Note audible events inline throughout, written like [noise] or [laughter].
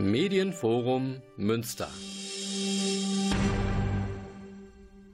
Medienforum Münster.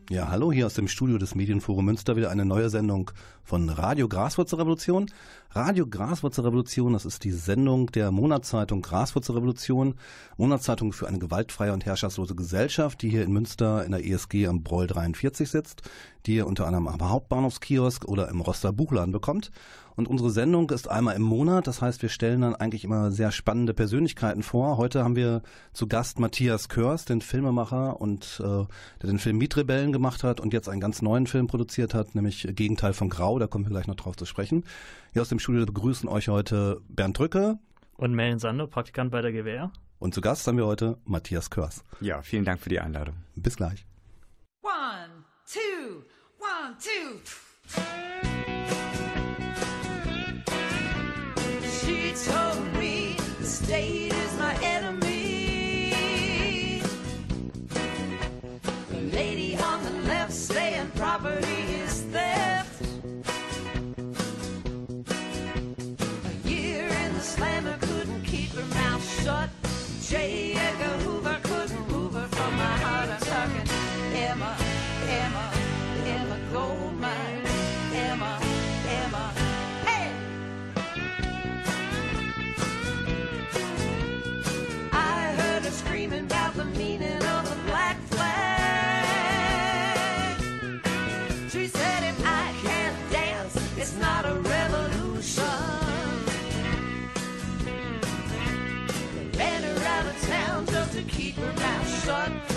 Ja, hallo, hier aus dem Studio des Medienforum Münster wieder eine neue Sendung von Radio Graswurzelrevolution. Radio Graswurzelrevolution, das ist die Sendung der Monatszeitung Graswurzelrevolution, Monatszeitung für eine gewaltfreie und herrschaftslose Gesellschaft, die hier in Münster in der ESG am Broll 43 sitzt, die ihr unter anderem am Hauptbahnhofskiosk oder im Roster Buchladen bekommt. Und unsere Sendung ist einmal im Monat. Das heißt, wir stellen dann eigentlich immer sehr spannende Persönlichkeiten vor. Heute haben wir zu Gast Matthias Körs, den Filmemacher und äh, der den Film Mietrebellen gemacht hat und jetzt einen ganz neuen Film produziert hat, nämlich Gegenteil von Grau. Da kommen wir gleich noch drauf zu sprechen. Hier aus dem Studio begrüßen euch heute Bernd Drücke. Und Melin Sander, Praktikant bei der Gewehr. Und zu Gast haben wir heute Matthias Körs. Ja, vielen Dank für die Einladung. Bis gleich. One, two, one, two. day Bye.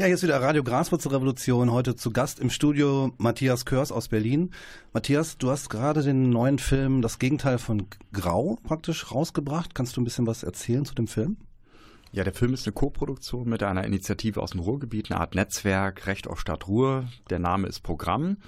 Ja, hier ist wieder Radio Graswurzelrevolution. Heute zu Gast im Studio Matthias Körs aus Berlin. Matthias, du hast gerade den neuen Film Das Gegenteil von Grau praktisch rausgebracht. Kannst du ein bisschen was erzählen zu dem Film? Ja, der Film ist eine Co-Produktion mit einer Initiative aus dem Ruhrgebiet, eine Art Netzwerk, Recht auf Stadt Ruhr. Der Name ist Programm.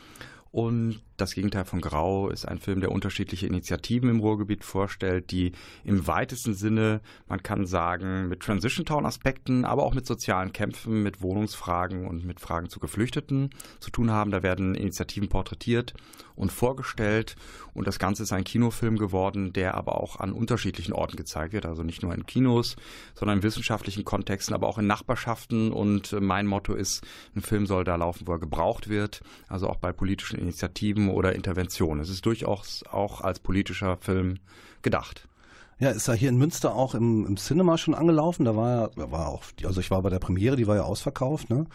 Und das Gegenteil von Grau ist ein Film, der unterschiedliche Initiativen im Ruhrgebiet vorstellt, die im weitesten Sinne, man kann sagen, mit Transition Town Aspekten, aber auch mit sozialen Kämpfen, mit Wohnungsfragen und mit Fragen zu Geflüchteten zu tun haben. Da werden Initiativen porträtiert und vorgestellt. Und das Ganze ist ein Kinofilm geworden, der aber auch an unterschiedlichen Orten gezeigt wird. Also nicht nur in Kinos, sondern in wissenschaftlichen Kontexten, aber auch in Nachbarschaften. Und mein Motto ist, ein Film soll da laufen, wo er gebraucht wird. Also auch bei politischen Initiativen oder Interventionen. Es ist durchaus auch als politischer Film gedacht. Ja, ist er hier in Münster auch im, im Cinema schon angelaufen. Da war er, war auch, also ich war bei der Premiere, die war ja ausverkauft, ne?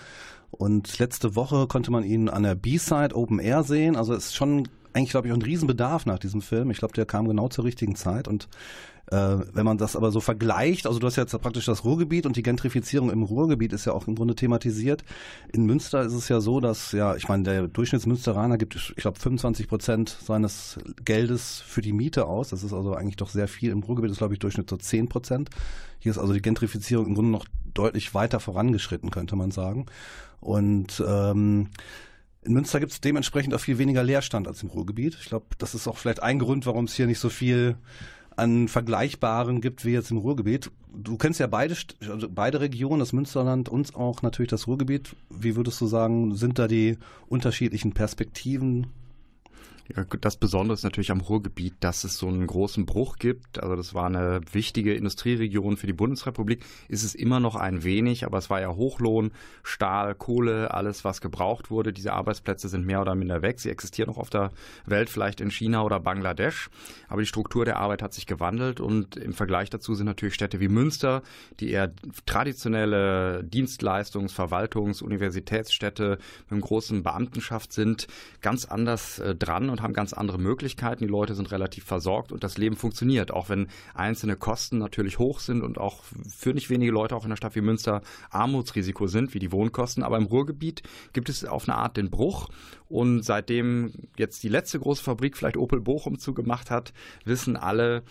Und letzte Woche konnte man ihn an der B-Side Open Air sehen. Also ist schon eigentlich, glaube ich, auch ein Riesenbedarf nach diesem Film. Ich glaube, der kam genau zur richtigen Zeit und äh, wenn man das aber so vergleicht, also du hast jetzt praktisch das Ruhrgebiet und die Gentrifizierung im Ruhrgebiet ist ja auch im Grunde thematisiert. In Münster ist es ja so, dass, ja, ich meine, der Durchschnittsmünsteraner gibt, ich glaube, 25 Prozent seines Geldes für die Miete aus. Das ist also eigentlich doch sehr viel. Im Ruhrgebiet ist, glaube ich, Durchschnitt so 10 Prozent. Hier ist also die Gentrifizierung im Grunde noch deutlich weiter vorangeschritten, könnte man sagen. Und ähm, in Münster gibt es dementsprechend auch viel weniger Leerstand als im Ruhrgebiet. Ich glaube, das ist auch vielleicht ein Grund, warum es hier nicht so viel an Vergleichbaren gibt wie jetzt im Ruhrgebiet. Du kennst ja beide, also beide Regionen, das Münsterland und auch natürlich das Ruhrgebiet. Wie würdest du sagen, sind da die unterschiedlichen Perspektiven? Ja, das Besondere ist natürlich am Ruhrgebiet, dass es so einen großen Bruch gibt. Also das war eine wichtige Industrieregion für die Bundesrepublik. Ist es immer noch ein wenig, aber es war ja Hochlohn, Stahl, Kohle, alles, was gebraucht wurde. Diese Arbeitsplätze sind mehr oder minder weg. Sie existieren noch auf der Welt, vielleicht in China oder Bangladesch. Aber die Struktur der Arbeit hat sich gewandelt und im Vergleich dazu sind natürlich Städte wie Münster, die eher traditionelle Dienstleistungs-, Verwaltungs-, Universitätsstädte mit einem großen Beamtenschaft sind, ganz anders äh, dran und haben ganz andere Möglichkeiten. Die Leute sind relativ versorgt und das Leben funktioniert, auch wenn einzelne Kosten natürlich hoch sind und auch für nicht wenige Leute auch in einer Stadt wie Münster Armutsrisiko sind, wie die Wohnkosten. Aber im Ruhrgebiet gibt es auf eine Art den Bruch und seitdem jetzt die letzte große Fabrik vielleicht Opel Bochum zugemacht hat, wissen alle,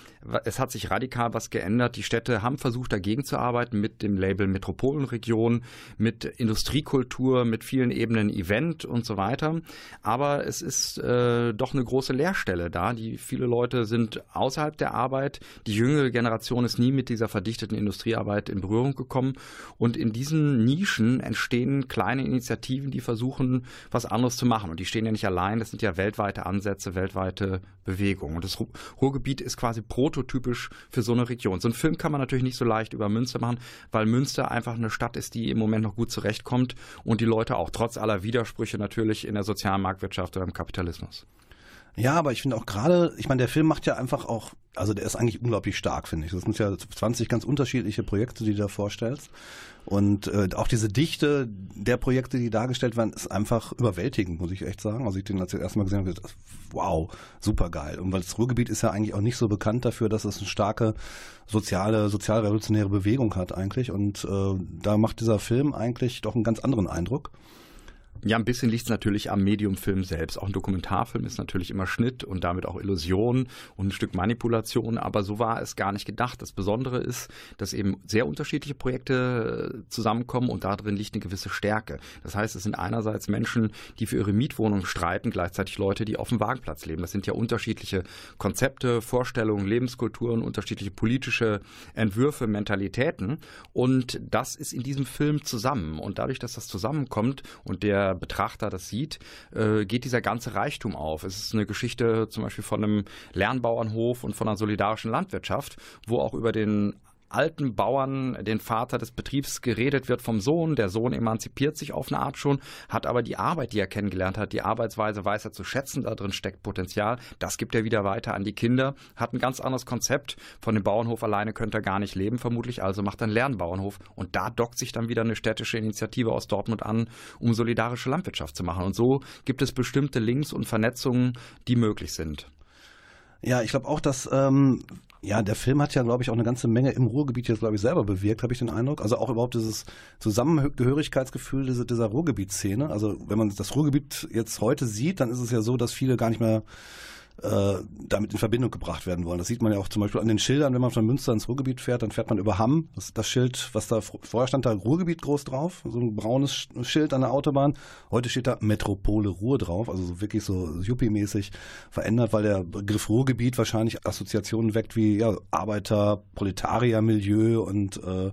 es hat sich radikal was geändert. Die Städte haben versucht, dagegen zu arbeiten mit dem Label Metropolenregion, mit Industriekultur, mit vielen Ebenen Event und so weiter. Aber es ist äh, doch eine große Leerstelle da. Die viele Leute sind außerhalb der Arbeit. Die jüngere Generation ist nie mit dieser verdichteten Industriearbeit in Berührung gekommen. Und in diesen Nischen entstehen kleine Initiativen, die versuchen, was anderes zu machen machen. Und die stehen ja nicht allein, das sind ja weltweite Ansätze, weltweite Bewegungen. Und das Ruhrgebiet ist quasi prototypisch für so eine Region. So einen Film kann man natürlich nicht so leicht über Münster machen, weil Münster einfach eine Stadt ist, die im Moment noch gut zurechtkommt und die Leute auch trotz aller Widersprüche natürlich in der sozialen Marktwirtschaft oder im Kapitalismus. Ja, aber ich finde auch gerade, ich meine, der Film macht ja einfach auch, also der ist eigentlich unglaublich stark, finde ich. Das sind ja 20 ganz unterschiedliche Projekte, die du da vorstellst. Und äh, auch diese Dichte der Projekte, die dargestellt werden, ist einfach überwältigend, muss ich echt sagen. Also ich den als ich das erste Mal gesehen habe, gedacht, wow, super geil. Und weil das Ruhrgebiet ist ja eigentlich auch nicht so bekannt dafür, dass es eine starke soziale, sozialrevolutionäre Bewegung hat eigentlich. Und äh, da macht dieser Film eigentlich doch einen ganz anderen Eindruck. Ja, ein bisschen liegt es natürlich am Mediumfilm selbst. Auch ein Dokumentarfilm ist natürlich immer Schnitt und damit auch Illusion und ein Stück Manipulation, aber so war es gar nicht gedacht. Das Besondere ist, dass eben sehr unterschiedliche Projekte äh, zusammenkommen und darin liegt eine gewisse Stärke. Das heißt, es sind einerseits Menschen, die für ihre Mietwohnung streiten, gleichzeitig Leute, die auf dem Wagenplatz leben. Das sind ja unterschiedliche Konzepte, Vorstellungen, Lebenskulturen, unterschiedliche politische Entwürfe, Mentalitäten und das ist in diesem Film zusammen und dadurch, dass das zusammenkommt und der Betrachter das sieht, äh, geht dieser ganze Reichtum auf. Es ist eine Geschichte zum Beispiel von einem Lernbauernhof und von einer solidarischen Landwirtschaft, wo auch über den alten Bauern, den Vater des Betriebs, geredet wird vom Sohn. Der Sohn emanzipiert sich auf eine Art schon, hat aber die Arbeit, die er kennengelernt hat, die Arbeitsweise weiß er zu schätzen, da drin steckt Potenzial. Das gibt er wieder weiter an die Kinder, hat ein ganz anderes Konzept. Von dem Bauernhof alleine könnte er gar nicht leben, vermutlich, also macht er einen Lernbauernhof. Und da dockt sich dann wieder eine städtische Initiative aus Dortmund an, um solidarische Landwirtschaft zu machen. Und so gibt es bestimmte Links und Vernetzungen, die möglich sind. Ja, ich glaube auch, dass ähm, ja, der Film hat ja, glaube ich, auch eine ganze Menge im Ruhrgebiet jetzt, glaube ich, selber bewirkt, habe ich den Eindruck. Also auch überhaupt dieses Zusammengehörigkeitsgefühl dieser, dieser Ruhrgebietsszene. Also wenn man das Ruhrgebiet jetzt heute sieht, dann ist es ja so, dass viele gar nicht mehr äh, damit in Verbindung gebracht werden wollen. Das sieht man ja auch zum Beispiel an den Schildern, wenn man von Münster ins Ruhrgebiet fährt, dann fährt man über Hamm. Das, das Schild, was da vorher stand, da Ruhrgebiet groß drauf, so ein braunes Schild an der Autobahn. Heute steht da Metropole Ruhr drauf, also so wirklich so Yuppie-mäßig verändert, weil der Begriff Ruhrgebiet wahrscheinlich Assoziationen weckt wie ja, Arbeiter, Proletarier-Milieu und äh,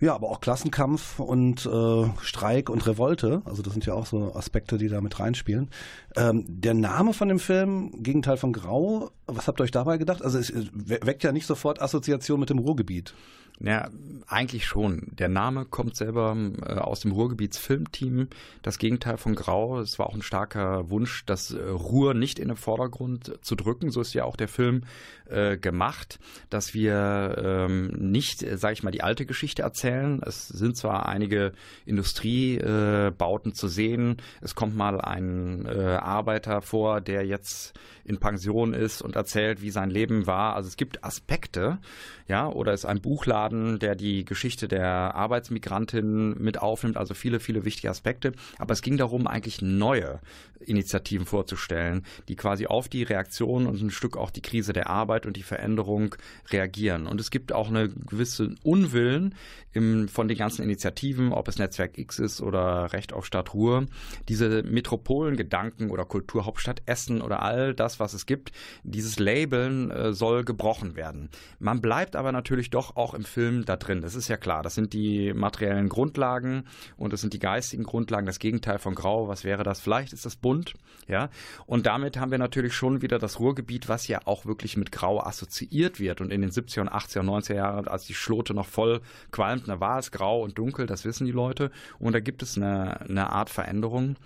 ja, aber auch Klassenkampf und äh, Streik und Revolte. Also das sind ja auch so Aspekte, die da mit reinspielen. Ähm, der Name von dem Film, Gegenteil von Grau, was habt ihr euch dabei gedacht? Also es weckt ja nicht sofort Assoziation mit dem Ruhrgebiet. Ja, eigentlich schon. Der Name kommt selber äh, aus dem Ruhrgebietsfilmteam. Das Gegenteil von Grau. Es war auch ein starker Wunsch, das äh, Ruhr nicht in den Vordergrund zu drücken. So ist ja auch der Film äh, gemacht, dass wir ähm, nicht, äh, sage ich mal, die alte Geschichte erzählen. Es sind zwar einige Industriebauten zu sehen. Es kommt mal ein Arbeiter vor, der jetzt in Pension ist und erzählt, wie sein Leben war. Also es gibt Aspekte, ja, oder ist ein Buchladen, der die Geschichte der Arbeitsmigrantin mit aufnimmt, also viele, viele wichtige Aspekte. Aber es ging darum, eigentlich neue Initiativen vorzustellen, die quasi auf die Reaktion und ein Stück auch die Krise der Arbeit und die Veränderung reagieren. Und es gibt auch eine gewisse Unwillen im, von den ganzen Initiativen, ob es Netzwerk X ist oder Recht auf Stadt Ruhr, diese Metropolengedanken oder Kulturhauptstadt Essen oder all das, was es gibt, dieses Labeln äh, soll gebrochen werden. Man bleibt aber natürlich doch auch im Film da drin. Das ist ja klar. Das sind die materiellen Grundlagen und das sind die geistigen Grundlagen. Das Gegenteil von Grau. Was wäre das? Vielleicht ist das bunt. Ja. Und damit haben wir natürlich schon wieder das Ruhrgebiet, was ja auch wirklich mit Grau assoziiert wird. Und in den 70er und 80er und 90er Jahren, als die Schlote noch voll qualmt, da war es grau und dunkel. Das wissen die Leute. Und da gibt es eine, eine Art Veränderung.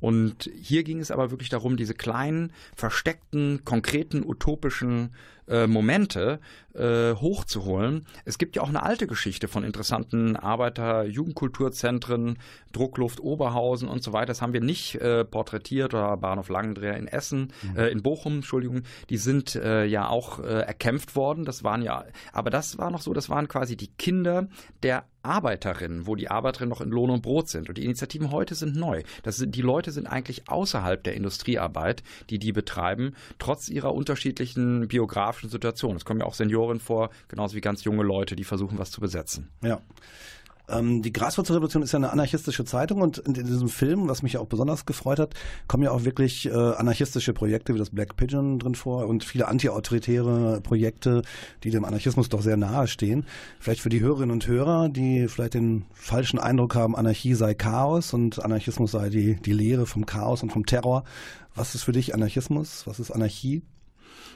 Und hier ging es aber wirklich darum, diese kleinen, versteckten, konkreten, utopischen äh, Momente äh, hochzuholen. Es gibt ja auch eine alte Geschichte von interessanten Arbeiter-Jugendkulturzentren, Druckluft Oberhausen und so weiter. Das haben wir nicht äh, porträtiert oder Bahnhof Langendreher in Essen, mhm. äh, in Bochum, Entschuldigung. Die sind äh, ja auch äh, erkämpft worden. Das waren ja, aber das war noch so, das waren quasi die Kinder der Arbeiterinnen, wo die Arbeiterinnen noch in Lohn und Brot sind. Und die Initiativen heute sind neu. Das sind, die Leute sind eigentlich außerhalb der Industriearbeit, die die betreiben, trotz ihrer unterschiedlichen biografischen Situationen. Es kommen ja auch Senioren vor, genauso wie ganz junge Leute, die versuchen, was zu besetzen. Ja. Ähm, die Graswurzelrevolution ist ja eine anarchistische Zeitung und in, in, diesem Film, was mich auch besonders gefreut hat, kommen ja auch wirklich äh, anarchistische Projekte wie das Black Pigeon drin vor und viele antiautoritäre Projekte, die dem Anarchismus doch sehr nahe stehen. Vielleicht für die Hörerinnen und Hörer, die vielleicht den falschen Eindruck haben, Anarchie sei Chaos und Anarchismus sei die, die Lehre vom Chaos und vom Terror. Was ist für dich Anarchismus? Was ist Anarchie?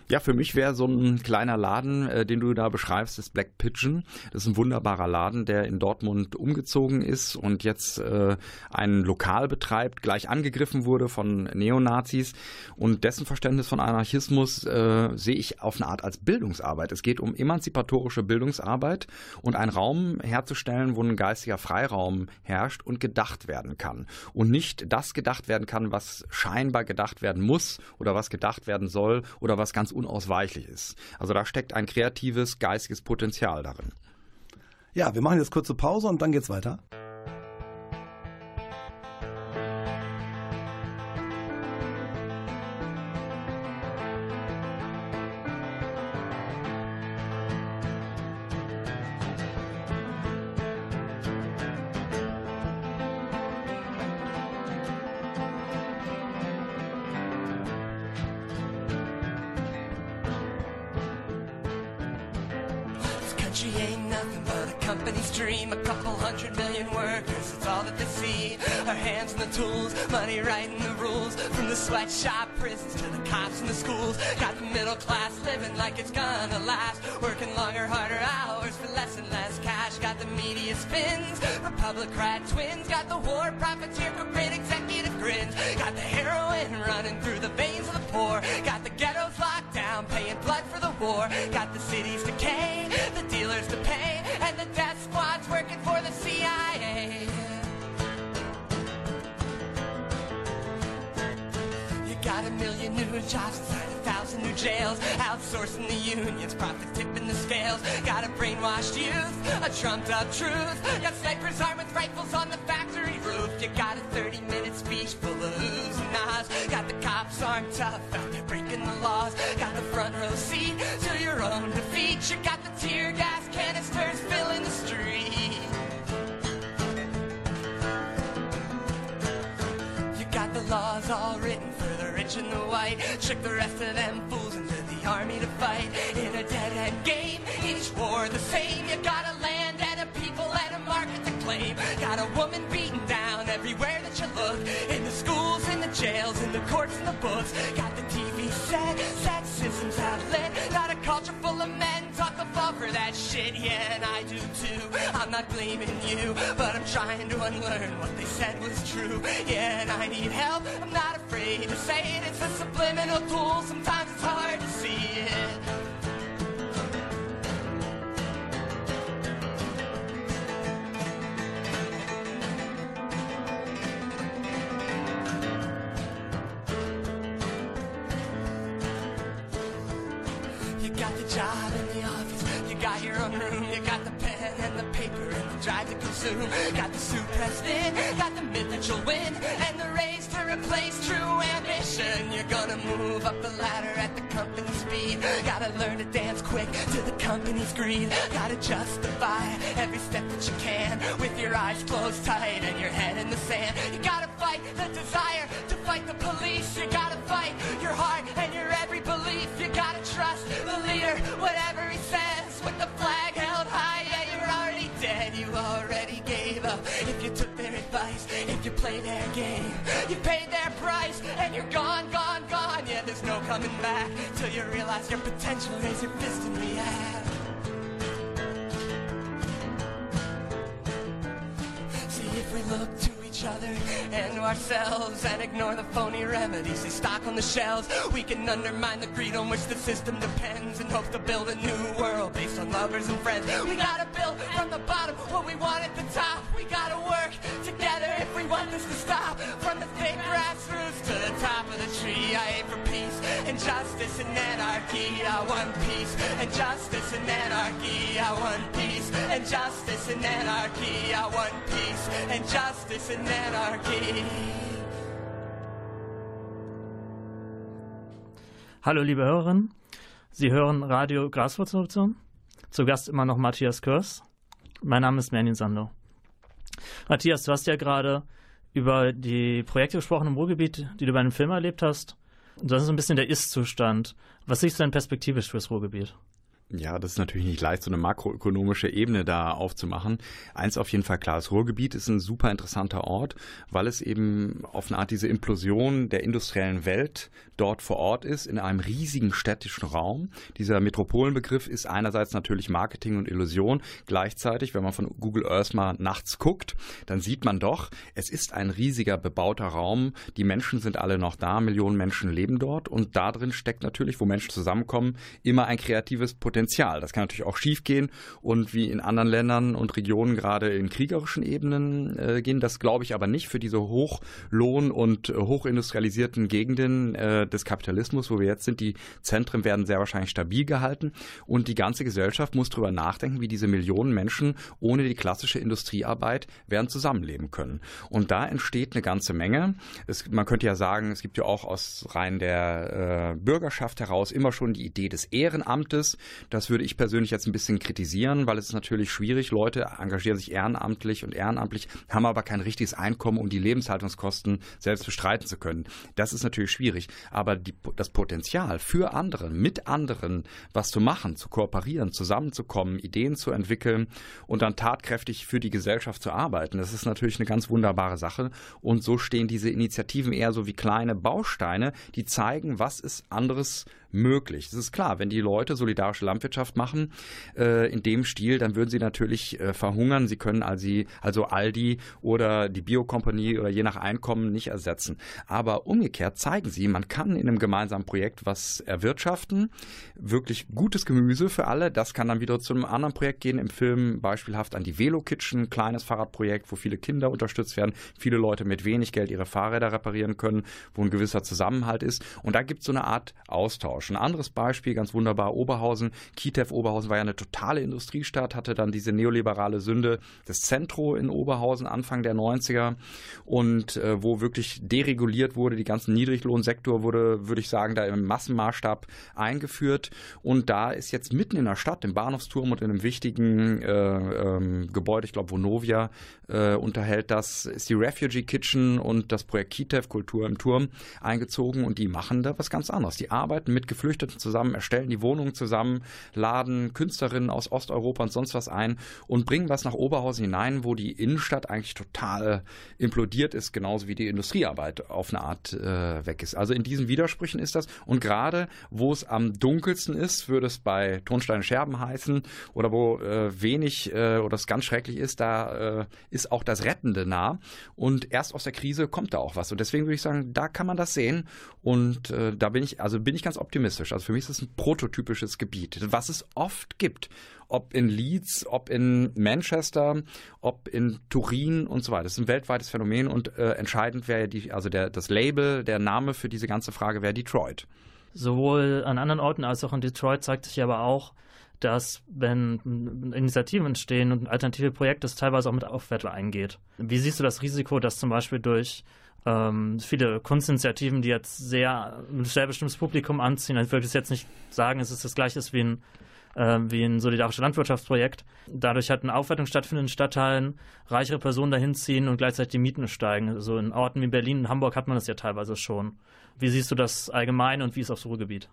Ja, für mich wäre so ein kleiner Laden, äh, den du da beschreibst, das Black Pigeon. Das ist ein wunderbarer Laden, der in Dortmund umgezogen ist und jetzt äh, ein Lokal betreibt, gleich angegriffen wurde von Neonazis. Und dessen Verständnis von Anarchismus äh, sehe ich auf eine Art als Bildungsarbeit. Es geht um emanzipatorische Bildungsarbeit und einen Raum herzustellen, wo ein geistiger Freiraum herrscht und gedacht werden kann. Und nicht das gedacht werden kann, was scheinbar gedacht werden muss oder was gedacht werden soll oder was ganz unausweichlich ist. Also da steckt ein kreatives, geistiges Potenzial darin. Ja, wir machen jetzt kurze Pause und dann geht's weiter. War. Got the cities decay, the dealers to pay, and the death squads working for the CIA. You got a million new jobs inside a thousand new jails, outsourcing the unions, profit tipping the scales. Got a brainwashed youth, a trumped up truth. Got snipers armed with rifles on the factory roof. You got a 30 minute speech full of oohs and ahs. Got the cops armed tough You got the tear gas canisters filling the street. You got the laws all written for the rich and the white. Trick the rest of them fools into the army to fight. In a dead end game, each war the same. You got a land and a people and a market to claim. Got a woman beaten down everywhere that you look. In the schools, in the jails, in the courts, in the books. Got that shit. Yeah, and I do too. I'm not blaming you, but I'm trying to unlearn what they said was true. Yeah, and I need help. I'm not afraid to say it. It's a subliminal tool. Sometimes it's hard to see it. You got the job got your own room, you got the pen and the paper and the drive to consume. Got the suit pressed in, got the myth that you'll win, and the race to replace true ambition. You're gonna move up the ladder at the company speed. Gotta learn to dance quick to the company's greed. Gotta justify every step that you can with your eyes closed tight and your head in the sand. You gotta fight the desire to fight the police. You gotta fight your heart no coming back till you realize your potential. Raise your fist and react. See if we look to each other and ourselves and ignore the phony remedies they stock on the shelves. We can undermine the greed on which the system depends and hope to build a new world based on lovers and friends. We gotta build from the bottom what we want at the top. We gotta work together want this to stop. From the thick grassroots to the top of the tree, I aim for peace and justice and anarchy. I want peace and justice and anarchy. I want peace and justice and anarchy. I want peace and justice and anarchy. Hallo, liebe Hörerinnen. Sie hören Radio Graswurzeloption. Zu Gast immer noch Matthias Körs. Mein Name ist Merlin Sando. Matthias, du hast ja gerade über die Projekte gesprochen im Ruhrgebiet, die du bei einem Film erlebt hast. Und das ist ein bisschen der Ist-Zustand. Was siehst du denn perspektivisch fürs Ruhrgebiet? Ja, das ist natürlich nicht leicht, so eine makroökonomische Ebene da aufzumachen. Eins auf jeden Fall klar, das Ruhrgebiet ist ein super interessanter Ort, weil es eben auf eine Art diese Implosion der industriellen Welt dort vor Ort ist, in einem riesigen städtischen Raum. Dieser Metropolenbegriff ist einerseits natürlich Marketing und Illusion. Gleichzeitig, wenn man von Google Earth mal nachts guckt, dann sieht man doch, es ist ein riesiger bebauter Raum. Die Menschen sind alle noch da, Millionen Menschen leben dort und da drin steckt natürlich, wo Menschen zusammenkommen, immer ein kreatives Potenzial. Das kann natürlich auch schiefgehen und wie in anderen Ländern und Regionen gerade in kriegerischen Ebenen äh, gehen. Das glaube ich aber nicht für diese hochlohn- und äh, hochindustrialisierten Gegenden äh, des Kapitalismus, wo wir jetzt sind. Die Zentren werden sehr wahrscheinlich stabil gehalten und die ganze Gesellschaft muss darüber nachdenken, wie diese Millionen Menschen ohne die klassische Industriearbeit werden zusammenleben können. Und da entsteht eine ganze Menge. Es, man könnte ja sagen, es gibt ja auch aus Reihen der äh, Bürgerschaft heraus immer schon die Idee des Ehrenamtes. Das würde ich persönlich jetzt ein bisschen kritisieren, weil es ist natürlich schwierig. Leute engagieren sich ehrenamtlich und ehrenamtlich, haben aber kein richtiges Einkommen, um die Lebenshaltungskosten selbst bestreiten zu können. Das ist natürlich schwierig. Aber die, das Potenzial für andere, mit anderen was zu machen, zu kooperieren, zusammenzukommen, Ideen zu entwickeln und dann tatkräftig für die Gesellschaft zu arbeiten, das ist natürlich eine ganz wunderbare Sache. Und so stehen diese Initiativen eher so wie kleine Bausteine, die zeigen, was ist anderes möglich. Das ist klar, wenn die Leute solidarische Landwirtschaft machen äh, in dem Stil, dann würden sie natürlich äh, verhungern. Sie können also, also Aldi oder die Biokompanie oder je nach Einkommen nicht ersetzen. Aber umgekehrt zeigen sie, man kann in einem gemeinsamen Projekt was erwirtschaften, wirklich gutes Gemüse für alle. Das kann dann wieder zu einem anderen Projekt gehen. Im Film beispielhaft an die Velo Kitchen, kleines Fahrradprojekt, wo viele Kinder unterstützt werden, viele Leute mit wenig Geld ihre Fahrräder reparieren können, wo ein gewisser Zusammenhalt ist. Und da gibt es so eine Art Austausch. Ein anderes Beispiel, ganz wunderbar, Oberhausen. Kietev Oberhausen war ja eine totale Industriestadt, hatte dann diese neoliberale Sünde des Zentro in Oberhausen Anfang der 90er und äh, wo wirklich dereguliert wurde, die ganzen Niedriglohnsektor wurde, würde ich sagen, da im Massenmaßstab eingeführt und da ist jetzt mitten in der Stadt, im Bahnhofsturm und in einem wichtigen äh, ähm, Gebäude, ich glaube Vonovia äh, unterhält das, ist die Refugee Kitchen und das Projekt Kitev Kultur im Turm eingezogen und die machen da was ganz anderes. Die arbeiten mit Geflüchteten zusammen, erstellen die Wohnungen zusammen, laden Künstlerinnen aus Osteuropa und sonst was ein und bringen was nach Oberhausen hinein, wo die Innenstadt eigentlich total implodiert ist, genauso wie die Industriearbeit auf eine Art äh, weg ist. Also in diesen Widersprüchen ist das. Und gerade wo es am dunkelsten ist, würde es bei Tonstein Scherben heißen oder wo äh, wenig äh, oder es ganz schrecklich ist, da äh, ist auch das Rettende nah. Und erst aus der Krise kommt da auch was. Und deswegen würde ich sagen, da kann man das sehen und äh, da bin ich, also bin ich ganz optimistisch. Also für mich ist es ein prototypisches Gebiet, was es oft gibt ob in Leeds, ob in Manchester, ob in Turin und so weiter. Das ist ein weltweites Phänomen und äh, entscheidend wäre die, also der, das Label, der Name für diese ganze Frage wäre Detroit. Sowohl an anderen Orten als auch in Detroit zeigt sich aber auch, dass wenn Initiativen entstehen und alternative Projekte es teilweise auch mit Aufwertung eingeht. Wie siehst du das Risiko, dass zum Beispiel durch ähm, viele Kunstinitiativen, die jetzt sehr ein sehr bestimmtes Publikum anziehen, ich würde jetzt nicht sagen, es ist das gleiche wie ein äh, wie ein solidarisches Landwirtschaftsprojekt. Dadurch hat eine Aufwertung stattfinden in Stadtteilen, reichere Personen dahin ziehen und gleichzeitig die Mieten steigen. Also in Orten wie Berlin und Hamburg hat man das ja teilweise schon. Wie siehst du das allgemein und wie ist aufs Ruhrgebiet?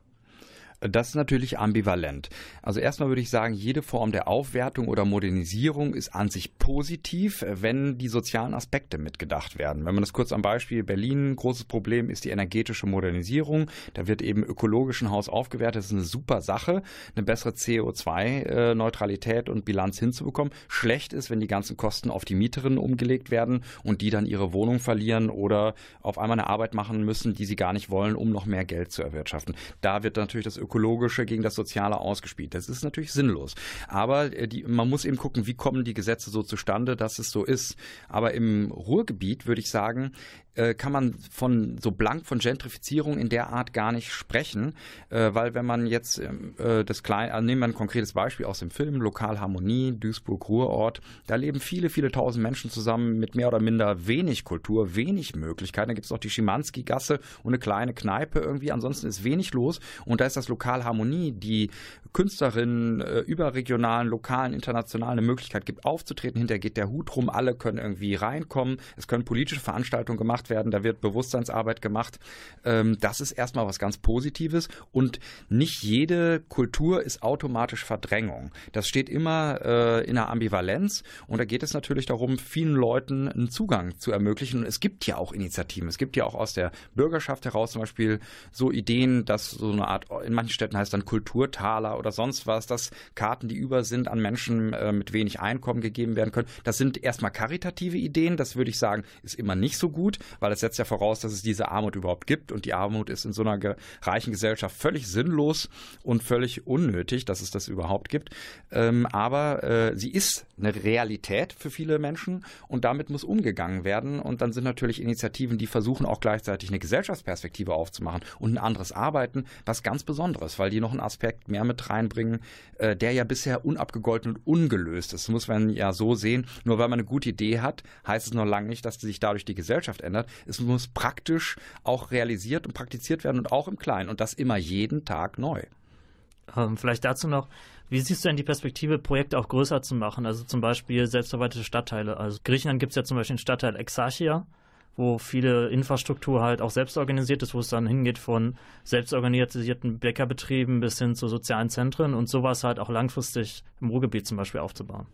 Das ist natürlich ambivalent. Also erstmal würde ich sagen, jede Form der Aufwertung oder Modernisierung ist an sich positiv, wenn die sozialen Aspekte mitgedacht werden. Wenn man das kurz am Beispiel Berlin, großes Problem ist die energetische Modernisierung. Da wird eben ökologisch ein Haus aufgewertet. Das ist eine super Sache, eine bessere CO2-Neutralität und Bilanz hinzubekommen. Schlecht ist, wenn die ganzen Kosten auf die Mieterinnen umgelegt werden und die dann ihre Wohnung verlieren oder auf einmal eine Arbeit machen müssen, die sie gar nicht wollen, um noch mehr Geld zu erwirtschaften. Da wird natürlich das Ökologische gegen das Soziale ausgespielt. Das ist natürlich sinnlos. Aber äh, die, man muss eben gucken, wie kommen die Gesetze so zustande, dass es so ist. Aber im Ruhrgebiet würde ich sagen, äh, kann man von so blank von Gentrifizierung in der Art gar nicht sprechen, äh, weil wenn man jetzt ähm, äh, das kleine, nehmen wir ein konkretes Beispiel aus dem Film Lokalharmonie, Duisburg Ruhrort, da leben viele, viele tausend Menschen zusammen mit mehr oder minder wenig Kultur, wenig Möglichkeiten. Da gibt es auch die Schimanski-Gasse und eine kleine Kneipe irgendwie. Ansonsten ist wenig los und da ist das Lokalharmonie, die Künstlerinnen überregionalen, lokalen, internationalen eine Möglichkeit gibt aufzutreten. Hinterher geht der Hut rum, alle können irgendwie reinkommen. Es können politische Veranstaltungen gemacht gemacht werden, da wird Bewusstseinsarbeit gemacht. Ähm, das ist erstmal was ganz Positives und nicht jede Kultur ist automatisch Verdrängung. Das steht immer äh, in einer Ambivalenz und da geht es natürlich darum, vielen Leuten einen Zugang zu ermöglichen. Und es gibt ja auch Initiativen. Es gibt ja auch aus der Bürgerschaft heraus zum Beispiel so Ideen, dass so eine Art, in manchen Städten heißt dann Kulturtaler oder sonst was, dass Karten, die über sind, an Menschen äh, mit wenig Einkommen gegeben werden können. Das sind erstmal karitative Ideen. Das würde ich sagen, ist immer nicht so gut weil es setzt ja voraus, dass es diese Armut überhaupt gibt und die Armut ist in so einer reichen Gesellschaft völlig sinnlos und völlig unnötig, dass es das überhaupt gibt. Ähm, aber äh, sie ist eine Realität für viele Menschen und damit muss umgegangen werden und dann sind natürlich Initiativen, die versuchen auch gleichzeitig eine Gesellschaftsperspektive aufzumachen und ein anderes Arbeiten, was ganz Besonderes, weil die noch einen Aspekt mehr mit reinbringen, äh, der ja bisher unabgegolten und ungelöst ist. Das muss man ja so sehen. Nur weil man eine gute Idee hat, heißt es noch lange nicht, dass sich dadurch die Gesellschaft ändert verändert. Es muss praktisch auch realisiert und praktiziert werden und auch im Kleinen und das immer jeden Tag neu. Ähm, vielleicht dazu noch, wie siehst du denn die Perspektive, Projekte auch größer zu machen? Also zum Beispiel selbstverwaltete Stadtteile. Also Griechenland gibt es ja zum Beispiel den Stadtteil Exarchia, wo viele Infrastruktur halt auch selbst organisiert ist, wo es dann hingeht von selbstorganisierten Bäckerbetrieben bis hin zu sozialen Zentren und sowas halt auch langfristig im Ruhrgebiet zum Beispiel aufzubauen.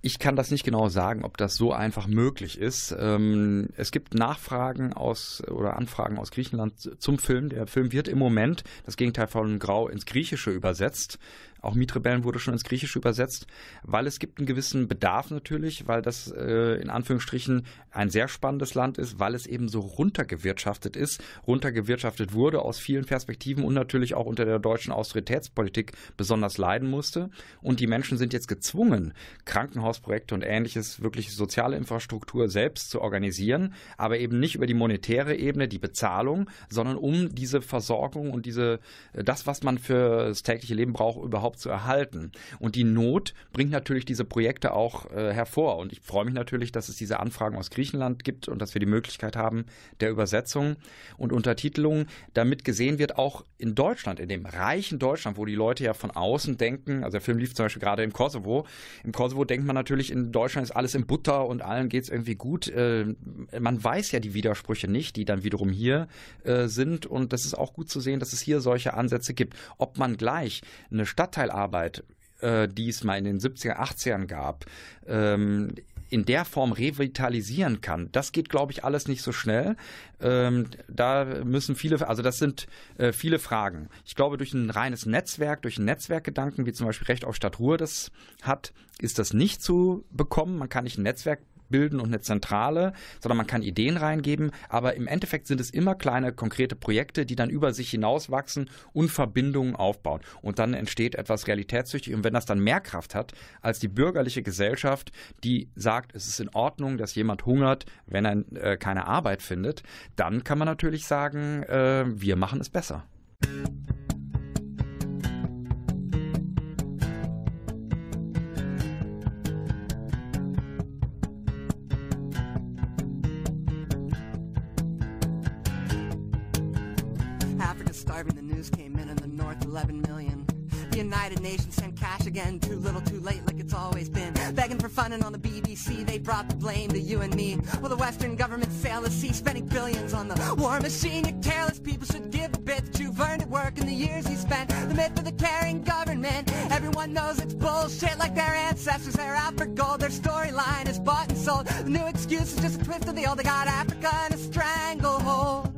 Ich kann das nicht genau sagen, ob das so einfach möglich ist. Ähm, es gibt Nachfragen aus oder Anfragen aus Griechenland zum Film. Der Film wird im Moment, das Gegenteil von Grau, ins Griechische übersetzt. Auch Mietrebellen wurde schon ins Griechische übersetzt, weil es gibt einen gewissen Bedarf natürlich, weil das äh, in Anführungsstrichen ein sehr spannendes Land ist, weil es eben so runtergewirtschaftet ist, runtergewirtschaftet wurde aus vielen Perspektiven und natürlich auch unter der deutschen Austeritätspolitik besonders leiden musste. Und die Menschen sind jetzt gezwungen, Krankenhausprojekte und ähnliches, wirklich soziale Infrastruktur selbst zu organisieren, aber eben nicht über die monetäre Ebene, die Bezahlung, sondern um diese Versorgung und diese, das, was man für das tägliche Leben braucht, überhaupt überhaupt zu erhalten. Und die Not bringt natürlich diese Projekte auch äh, hervor. Und ich freue mich natürlich, dass es diese Anfragen aus Griechenland gibt und dass wir die Möglichkeit haben der Übersetzung und Untertitelung, damit gesehen wird, auch in Deutschland, in dem reichen Deutschland, wo die Leute ja von außen denken, also der Film lief zum Beispiel gerade im Kosovo. Im Kosovo denkt man natürlich, in Deutschland ist alles in Butter und allen geht es irgendwie gut. Äh, man weiß ja die Widersprüche nicht, die dann wiederum hier äh, sind. Und das ist auch gut zu sehen, dass es hier solche Ansätze gibt. Ob man gleich eine Stadtteil Stadtteilarbeit, äh, die es mal in den 70er, 80ern gab, ähm, in der Form revitalisieren kann, das geht, glaube ich, alles nicht so schnell. Ähm, da müssen viele, also das sind äh, viele Fragen. Ich glaube, durch ein reines Netzwerk, durch einen Netzwerkgedanken, wie zum Beispiel Recht auf Stadtruhe das hat, ist das nicht zu bekommen. Man kann nicht ein Netzwerk bilden und eine Zentrale, sondern man kann Ideen reingeben, aber im Endeffekt sind es immer kleine, konkrete Projekte, die dann über sich hinauswachsen und Verbindungen aufbauen. Und dann entsteht etwas realitätssüchtig. Und wenn das dann mehr Kraft hat als die bürgerliche Gesellschaft, die sagt, es ist in Ordnung, dass jemand hungert, wenn er äh, keine Arbeit findet, dann kann man natürlich sagen, äh, wir machen es besser. 11 million. The United Nations sent cash again, too little, too late, like it's always been. Begging for funding on the BBC, they brought the blame to you and me. While the Western government sail the sea, spending billions on the war machine. You careless people should give a bit that you've earned at work. in the years he spent. The myth of the caring government. Everyone knows it's bullshit like their ancestors. They're out for gold. Their storyline is bought and sold. The new excuse is just a twist of the old. They got Africa in a stranglehold.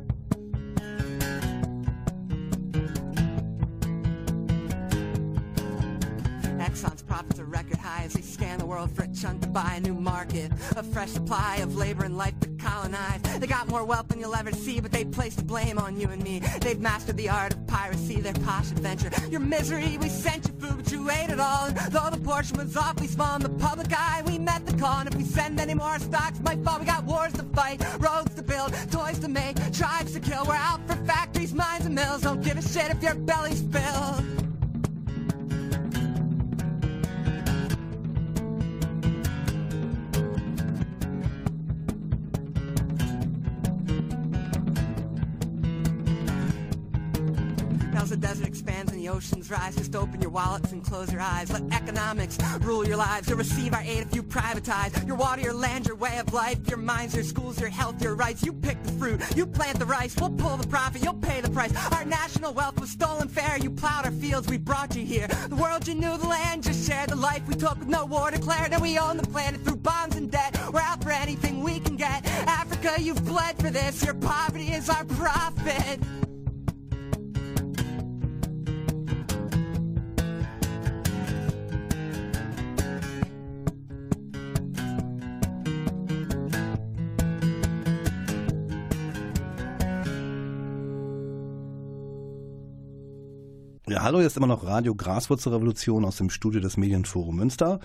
Exxon's profits are record high as they scan the world for a chunk to buy a new market. A fresh supply of labor and life to colonize. They got more wealth than you'll ever see, but they place the blame on you and me. They've mastered the art of piracy, their posh adventure. Your misery, we sent you food, but you ate it all. And though the portion was awfully small in the public eye, we met the call. And if we send any more stocks, my fault. We got wars to fight, roads to build, toys to make, tribes to kill. We're out for factories, mines, and mills. Don't give a shit if your belly's filled. As the desert expands and the oceans rise, just open your wallets and close your eyes. Let economics rule your lives. You'll receive our aid if you privatize your water, your land, your way of life, your minds, your schools, your health, your rights. You pick the fruit, you plant the rice. We'll pull the profit, you'll pay the price. Our national wealth was stolen fair. You plowed our fields, we brought you here. The world you knew, the land you shared the life we took with no war declared. And we own the planet through bonds and debt. We're out for anything we can get. Africa, you've bled for this. Your poverty is our profit. Ja, hallo, ist immer noch Radio Graswurzelrevolution aus dem Studio des Medienforum Münster.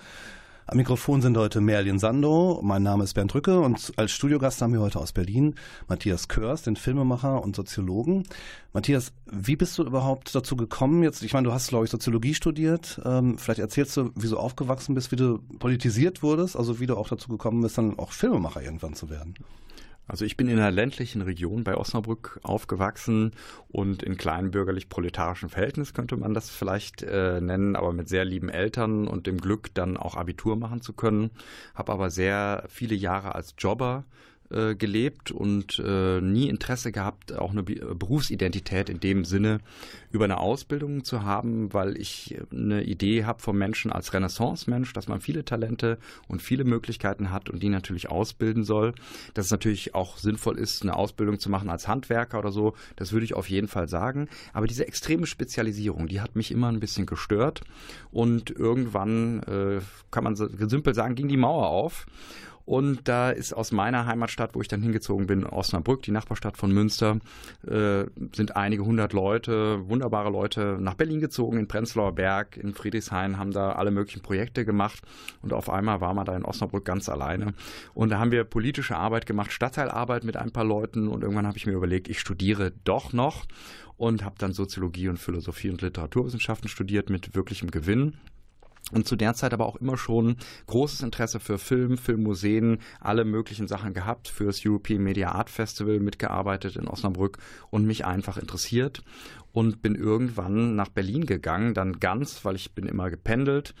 Am Mikrofon sind heute Merlin Sando, mein Name ist Bernd Rücke und als Studiogast haben wir heute aus Berlin Matthias Körs, den Filmemacher und Soziologen. Matthias, wie bist du überhaupt dazu gekommen? Jetzt, ich meine, du hast, glaube ich, Soziologie studiert. Ähm, vielleicht erzählst du, wie du aufgewachsen bist, wie du politisiert wurdest, also wie du auch dazu gekommen bist, dann auch Filmemacher irgendwann zu werden. Also ich bin in einer ländlichen Region bei Osnabrück aufgewachsen und in kleinen bürgerlich-proletarischen Verhältnis könnte man das vielleicht äh, nennen, aber mit sehr lieben Eltern und dem Glück, dann auch Abitur machen zu können. Habe aber sehr viele Jahre als Jobber äh, gelebt und äh, nie Interesse gehabt, auch eine Berufsidentität in dem Sinne über eine Ausbildung zu haben, weil ich eine Idee habe vom Menschen als Renaissance-Mensch, dass man viele Talente und viele Möglichkeiten hat und die natürlich ausbilden soll. Dass es natürlich auch sinnvoll ist, eine Ausbildung zu machen als Handwerker oder so, das würde ich auf jeden Fall sagen. Aber diese extreme Spezialisierung, die hat mich immer ein bisschen gestört und irgendwann, äh, kann man simpel sagen, ging die Mauer auf. Und da ist aus meiner Heimatstadt, wo ich dann hingezogen bin, Osnabrück, die Nachbarstadt von Münster, äh, sind einige hundert Leute, wunderbare Leute nach Berlin gezogen, in Prenzlauer Berg, in Friedrichshain, haben da alle möglichen Projekte gemacht. Und auf einmal war man da in Osnabrück ganz alleine. Und da haben wir politische Arbeit gemacht, Stadtteilarbeit mit ein paar Leuten. Und irgendwann habe ich mir überlegt, ich studiere doch noch und habe dann Soziologie und Philosophie und Literaturwissenschaften studiert mit wirklichem Gewinn und zu der Zeit aber auch immer schon großes Interesse für Film, Filmmuseen, alle möglichen Sachen gehabt, für das European Media Art Festival mitgearbeitet in Osnabrück und mich einfach interessiert. Und bin irgendwann nach Berlin gegangen, dann ganz, weil ich bin immer gependelt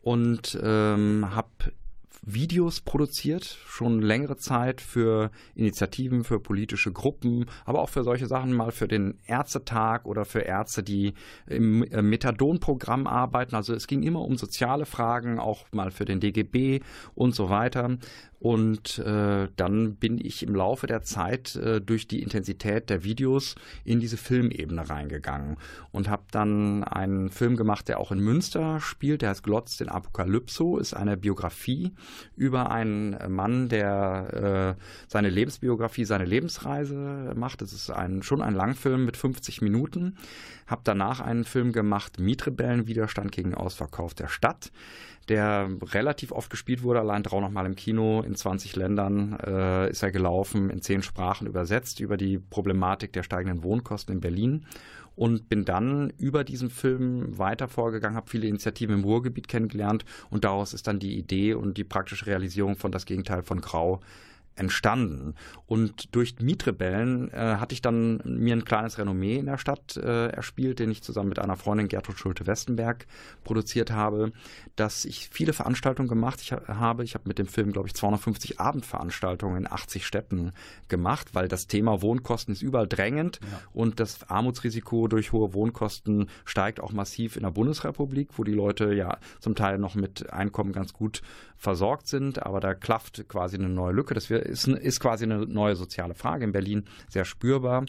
und ähm, habe Videos produziert, schon längere Zeit für Initiativen, für politische Gruppen, aber auch für solche Sachen mal für den Ärztetag oder für Ärzte, die im Methadon-Programm arbeiten. Also es ging immer um soziale Fragen, auch mal für den DGB und so weiter. Und äh, dann bin ich im Laufe der Zeit äh, durch die Intensität der Videos in diese Filmebene reingegangen und habe dann einen Film gemacht, der auch in Münster spielt. Der heißt Glotz den Apokalypso, ist eine Biografie über einen Mann, der äh, seine Lebensbiografie, seine Lebensreise macht. Es ist ein, schon ein Langfilm mit 50 Minuten. Habe danach einen Film gemacht, Mietrebellen, Widerstand gegen Ausverkauf der Stadt der relativ oft gespielt wurde, allein drau nochmal im Kino, in 20 Ländern äh, ist er gelaufen, in zehn Sprachen übersetzt über die Problematik der steigenden Wohnkosten in Berlin und bin dann über diesen Film weiter vorgegangen, habe viele Initiativen im Ruhrgebiet kennengelernt und daraus ist dann die Idee und die praktische Realisierung von das Gegenteil von Grau entstanden. Und durch Mietrebellen äh, hatte ich dann mir ein kleines Renommee in der Stadt äh, erspielt, den ich zusammen mit einer Freundin Gertrud Schulte-Westenberg produziert habe, dass ich viele Veranstaltungen gemacht ich habe. Ich habe mit dem Film, glaube ich, 250 Abendveranstaltungen in 80 Städten gemacht, weil das Thema Wohnkosten ist überall drängend ja. und das Armutsrisiko durch hohe Wohnkosten steigt auch massiv in der Bundesrepublik, wo die Leute ja zum Teil noch mit Einkommen ganz gut versorgt sind, aber da klafft quasi eine neue Lücke. Das ist, ist quasi eine neue soziale Frage in Berlin sehr spürbar.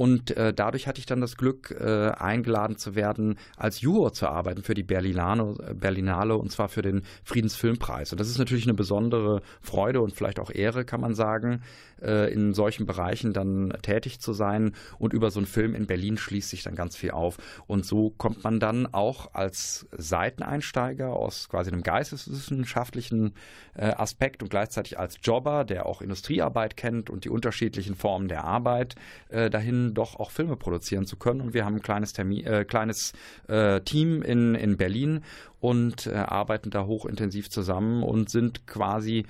Und äh, dadurch hatte ich dann das Glück, äh, eingeladen zu werden, als Juror zu arbeiten für die Berlinale, Berlinale und zwar für den Friedensfilmpreis. Und das ist natürlich eine besondere Freude und vielleicht auch Ehre, kann man sagen, äh, in solchen Bereichen dann tätig zu sein. Und über so einen Film in Berlin schließt sich dann ganz viel auf. Und so kommt man dann auch als Seiteneinsteiger aus quasi einem geisteswissenschaftlichen äh, Aspekt und gleichzeitig als Jobber, der auch Industriearbeit kennt und die unterschiedlichen Formen der Arbeit, äh, dahin doch auch Filme produzieren zu können. Und wir haben ein kleines, Termin, äh, kleines äh, Team in, in Berlin und äh, arbeiten da hochintensiv zusammen und sind quasi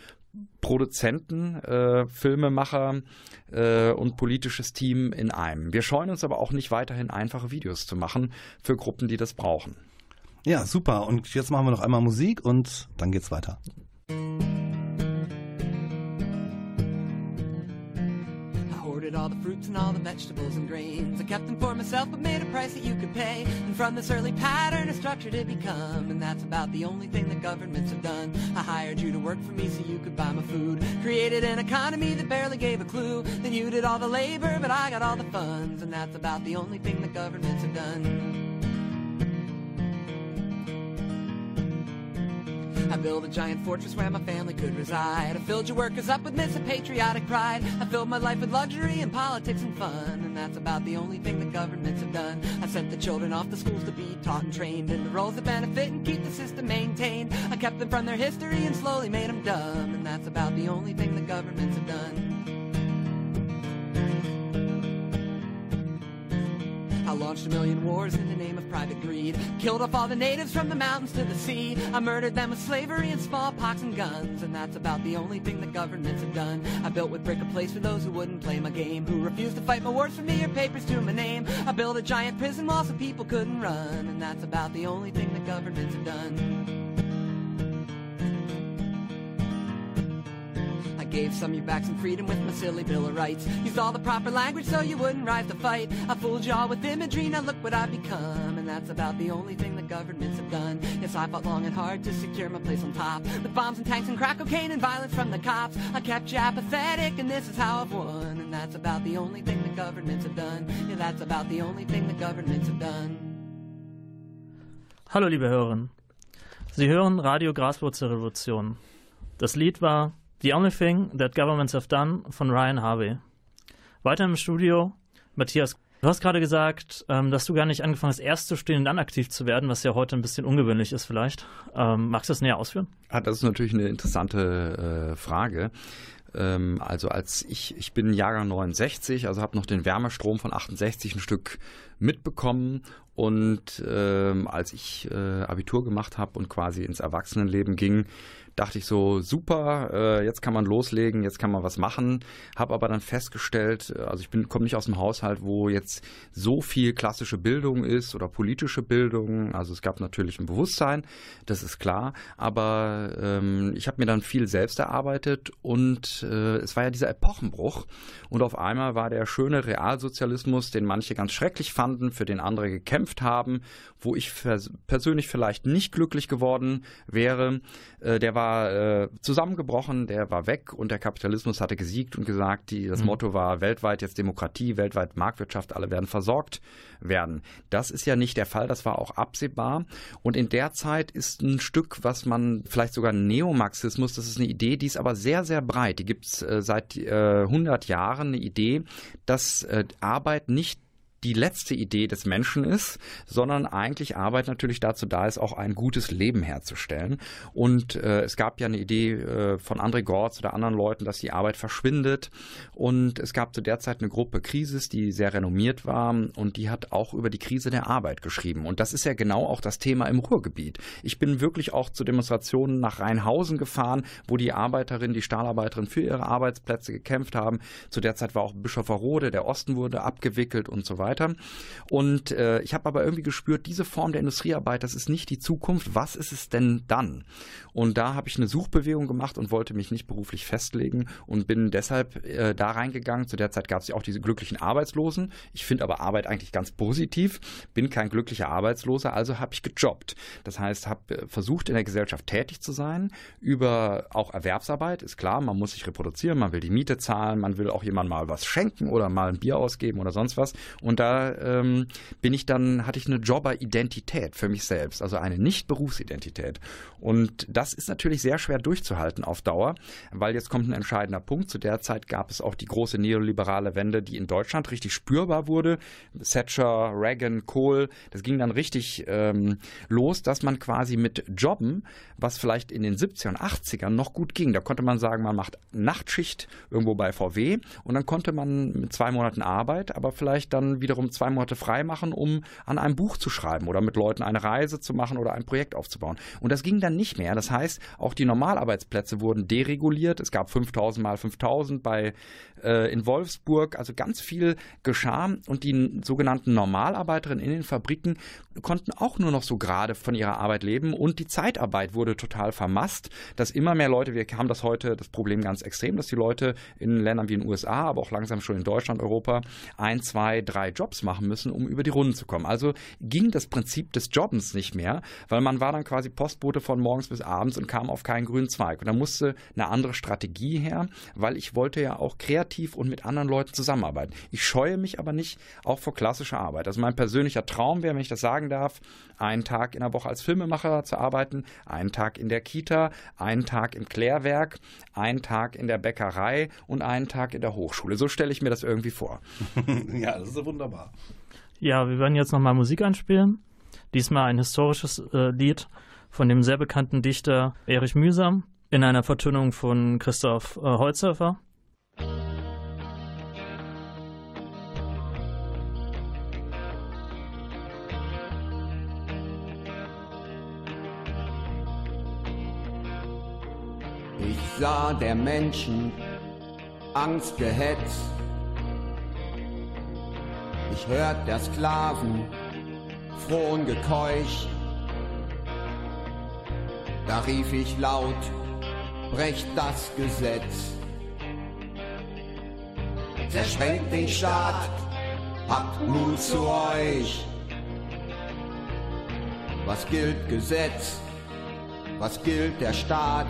Produzenten, äh, Filmemacher äh, und politisches Team in einem. Wir scheuen uns aber auch nicht weiterhin einfache Videos zu machen für Gruppen, die das brauchen. Ja, super. Und jetzt machen wir noch einmal Musik und dann geht's weiter. All the fruits and all the vegetables and grains. I kept them for myself, but made a price that you could pay. And from this early pattern, a structure did become. And that's about the only thing that governments have done. I hired you to work for me so you could buy my food. Created an economy that barely gave a clue. Then you did all the labor, but I got all the funds. And that's about the only thing that governments have done. I built a giant fortress where my family could reside. I filled your workers up with myths of patriotic pride. I filled my life with luxury and politics and fun. And that's about the only thing that governments have done. I sent the children off to schools to be taught and trained in the roles that benefit and keep the system maintained. I kept them from their history and slowly made them dumb. And that's about the only thing that governments have done. I launched a million wars in the name of private greed. Killed off all the natives from the mountains to the sea. I murdered them with slavery and smallpox and guns. And that's about the only thing the governments have done. I built with brick a place for those who wouldn't play my game. Who refused to fight my wars for me or papers to my name. I built a giant prison wall so people couldn't run. And that's about the only thing the governments have done. Gave some you back some freedom with my silly Bill of Rights. Used all the proper language so you wouldn't rise to fight. I fooled y'all with imagery, now look what I've become. And that's about the only thing that governments have done. Yes, I fought long and hard to secure my place on top. With bombs and tanks and crack cocaine and violence from the cops. I kept you apathetic and this is how I've won. And that's about the only thing that governments have done. Yeah, that's about the only thing that governments have done. Hallo liebe Hörerinnen. Sie hören Radio Graswurzelrevolution. Das Lied war The Only Thing That Governments Have Done von Ryan Harvey. Weiter im Studio, Matthias. Du hast gerade gesagt, ähm, dass du gar nicht angefangen hast, erst zu stehen und dann aktiv zu werden, was ja heute ein bisschen ungewöhnlich ist vielleicht. Ähm, magst du das näher ausführen? Ah, das ist natürlich eine interessante äh, Frage. Ähm, also als ich, ich bin Jahrgang 69, also habe noch den Wärmestrom von 68 ein Stück mitbekommen und ähm, als ich äh, Abitur gemacht habe und quasi ins Erwachsenenleben ging, dachte ich so, super, äh, jetzt kann man loslegen, jetzt kann man was machen. Habe aber dann festgestellt, äh, also ich komme nicht aus einem Haushalt, wo jetzt so viel klassische Bildung ist oder politische Bildung. Also es gab natürlich ein Bewusstsein, das ist klar. Aber ähm, ich habe mir dann viel selbst erarbeitet und äh, es war ja dieser Epochenbruch. Und auf einmal war der schöne Realsozialismus, den manche ganz schrecklich fanden, für den andere gekämpft haben, wo ich persönlich vielleicht nicht glücklich geworden wäre, äh, der war äh, zusammengebrochen, der war weg und der Kapitalismus hatte gesiegt und gesagt, die, das mhm. Motto war weltweit jetzt Demokratie, weltweit Marktwirtschaft, alle werden versorgt werden. Das ist ja nicht der Fall, das war auch absehbar. Und in der Zeit ist ein Stück, was man vielleicht sogar Neomarxismus, das ist eine Idee, die ist aber sehr, sehr breit. Die gibt es äh, seit äh, 100 Jahren, eine Idee, dass äh, Arbeit nicht die letzte Idee des Menschen ist, sondern eigentlich Arbeit natürlich dazu da ist, auch ein gutes Leben herzustellen. Und äh, es gab ja eine Idee äh, von André Gortz oder anderen Leuten, dass die Arbeit verschwindet. Und es gab zu der Zeit eine Gruppe Krisis, die sehr renommiert war und die hat auch über die Krise der Arbeit geschrieben. Und das ist ja genau auch das Thema im Ruhrgebiet. Ich bin wirklich auch zu Demonstrationen nach Rheinhausen gefahren, wo die Arbeiterinnen, die Stahlarbeiterinnen für ihre Arbeitsplätze gekämpft haben. Zu der Zeit war auch Bischofferode, der Osten wurde abgewickelt und so weiter. Und äh, ich habe aber irgendwie gespürt, diese Form der Industriearbeit, das ist nicht die Zukunft. Was ist es denn dann? Und da habe ich eine Suchbewegung gemacht und wollte mich nicht beruflich festlegen und bin deshalb äh, da reingegangen. Zu der Zeit gab es ja auch diese glücklichen Arbeitslosen. Ich finde aber Arbeit eigentlich ganz positiv. Bin kein glücklicher Arbeitsloser, also habe ich gejobbt. Das heißt, habe äh, versucht, in der Gesellschaft tätig zu sein, über auch Erwerbsarbeit. Ist klar, man muss sich reproduzieren, man will die Miete zahlen, man will auch jemand mal was schenken oder mal ein Bier ausgeben oder sonst was. Und da ähm, bin ich dann, hatte ich eine Jobber-Identität für mich selbst, also eine Nicht-Berufsidentität. Und das ist natürlich sehr schwer durchzuhalten auf Dauer, weil jetzt kommt ein entscheidender Punkt. Zu der Zeit gab es auch die große neoliberale Wende, die in Deutschland richtig spürbar wurde. Thatcher, Reagan, Kohl, das ging dann richtig ähm, los, dass man quasi mit Jobben, was vielleicht in den 70er und 80ern noch gut ging, da konnte man sagen, man macht Nachtschicht irgendwo bei VW und dann konnte man mit zwei Monaten Arbeit, aber vielleicht dann wiederum zwei Monate frei machen, um an einem Buch zu schreiben oder mit Leuten eine Reise zu machen oder ein Projekt aufzubauen. Und das ging dann nicht mehr. Das heißt, auch die Normalarbeitsplätze wurden dereguliert. Es gab 5000 mal 5000 bei äh, in Wolfsburg, also ganz viel geschah und die sogenannten Normalarbeiterinnen in den Fabriken konnten auch nur noch so gerade von ihrer Arbeit leben und die Zeitarbeit wurde total vermasst, dass immer mehr Leute, wir haben das heute das Problem ganz extrem, dass die Leute in Ländern wie den USA, aber auch langsam schon in Deutschland, Europa ein, zwei, drei Jobs machen müssen, um über die Runden zu kommen. Also ging das Prinzip des Jobbens nicht mehr, weil man war dann quasi Postbote von morgens bis abends und kam auf keinen grünen Zweig. Und da musste eine andere Strategie her, weil ich wollte ja auch kreativ und mit anderen Leuten zusammenarbeiten. Ich scheue mich aber nicht auch vor klassischer Arbeit. Also mein persönlicher Traum wäre, wenn ich das sagen darf, einen Tag in der Woche als Filmemacher zu arbeiten, einen Tag in der Kita, einen Tag im Klärwerk, einen Tag in der Bäckerei und einen Tag in der Hochschule. So stelle ich mir das irgendwie vor. [laughs] ja, das ist wunderbar. Ja, wir werden jetzt nochmal Musik einspielen. Diesmal ein historisches äh, Lied von dem sehr bekannten Dichter Erich Mühsam in einer Vertönung von Christoph äh, Holzhöfer. Ich sah der Menschen Angst gehetzt. Ich hört der Sklaven frohen Gekeuch. Da rief ich laut, brecht das Gesetz. Zersprengt den Staat, habt Mut zu euch. Was gilt Gesetz? Was gilt der Staat?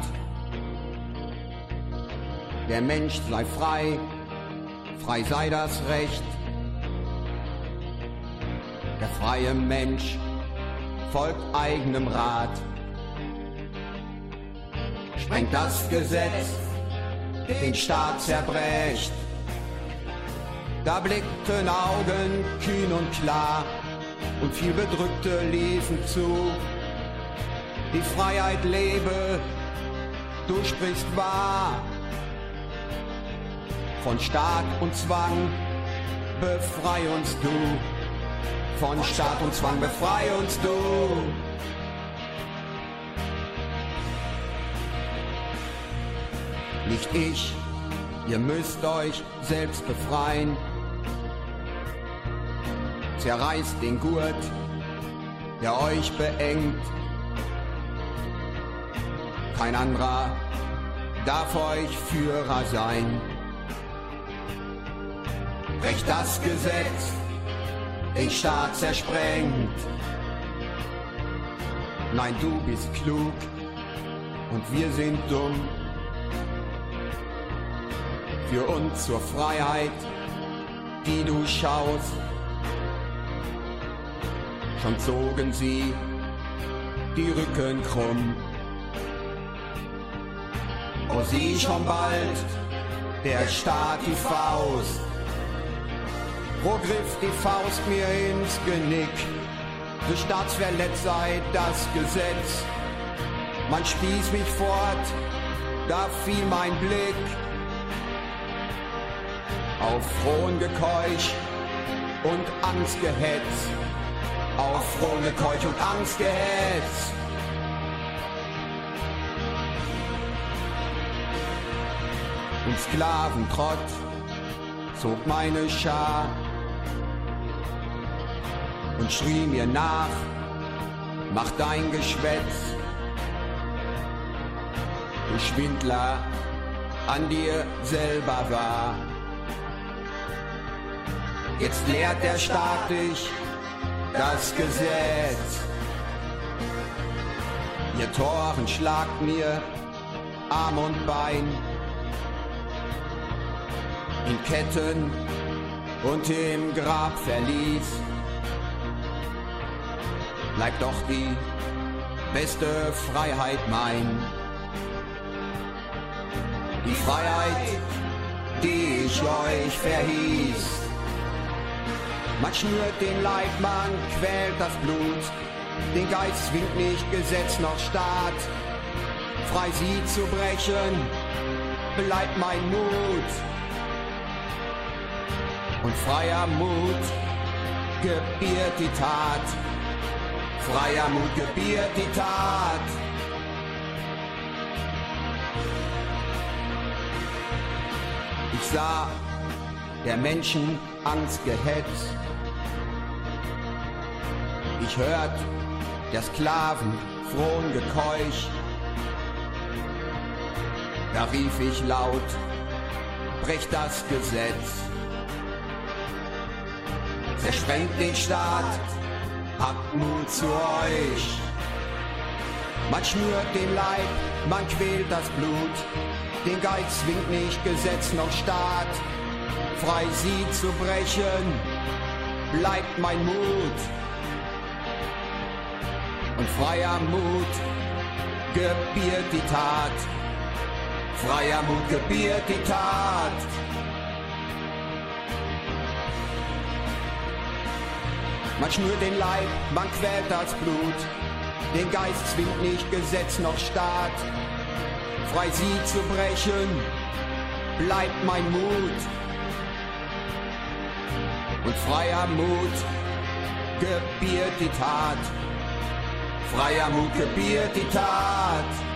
Der Mensch sei frei, frei sei das Recht. Der freie Mensch folgt eigenem Rat. Sprengt das Gesetz, den Staat zerbrecht. Da blickten Augen kühn und klar und viel Bedrückte liefen zu. Die Freiheit lebe, du sprichst wahr von Staat und Zwang, befrei uns du. Von Staat und Zwang, befrei uns du. Nicht ich, ihr müsst euch selbst befreien. Zerreißt den Gurt, der euch beengt. Kein anderer darf euch Führer sein brecht das Gesetz, den Staat zersprengt. Nein, du bist klug und wir sind dumm. Für uns zur Freiheit, die du schaust, schon zogen sie die Rücken krumm. Oh, sieh schon bald, der Staat die Faust Wo griff die Faust mir ins Genick? Du staatsverletzt sei das Gesetz. Man spieß mich fort, da fiel mein Blick auf Frohengekeuch und Angstgehetz. Auf Frohengekeuch und Angstgehetz. Und Sklaventrott zog meine Schar und schrie mir nach, mach dein Geschwätz. Du Schwindler, an dir selber war. Jetzt lehrt der Staat dich das Gesetz. Ihr Toren schlagt mir Arm und Bein in Ketten und im Grab verließ. Bleibt doch die beste Freiheit mein. Die Freiheit, die ich euch verhieß. Man schnürt den Leib, man quält das Blut. Den Geist zwingt nicht Gesetz noch Staat. Frei sie zu brechen, bleibt mein Mut. Und freier Mut gebiert die Tat. Freier Mut gebiert die Tat. Ich sah der Menschen Angstgehetz. Ich hört der Sklaven frohen Gekeuch. Da rief ich laut, brech das Gesetz. Zersprengt den Staat, habt Mut zu euch. Man schnürt den Leib, man quält das Blut. Den Geist zwingt nicht Gesetz noch Staat. Frei sie zu brechen, bleibt mein Mut. Und freier Mut gebiert die Tat. Freier Mut gebiert die Tat. Man schnürt den Leib, man quält das Blut. Den Geist zwingt nicht Gesetz noch Staat. Frei sie zu brechen, bleibt mein Mut. Und freier Mut gebiert die Tat. Freier Mut gebiert die Tat.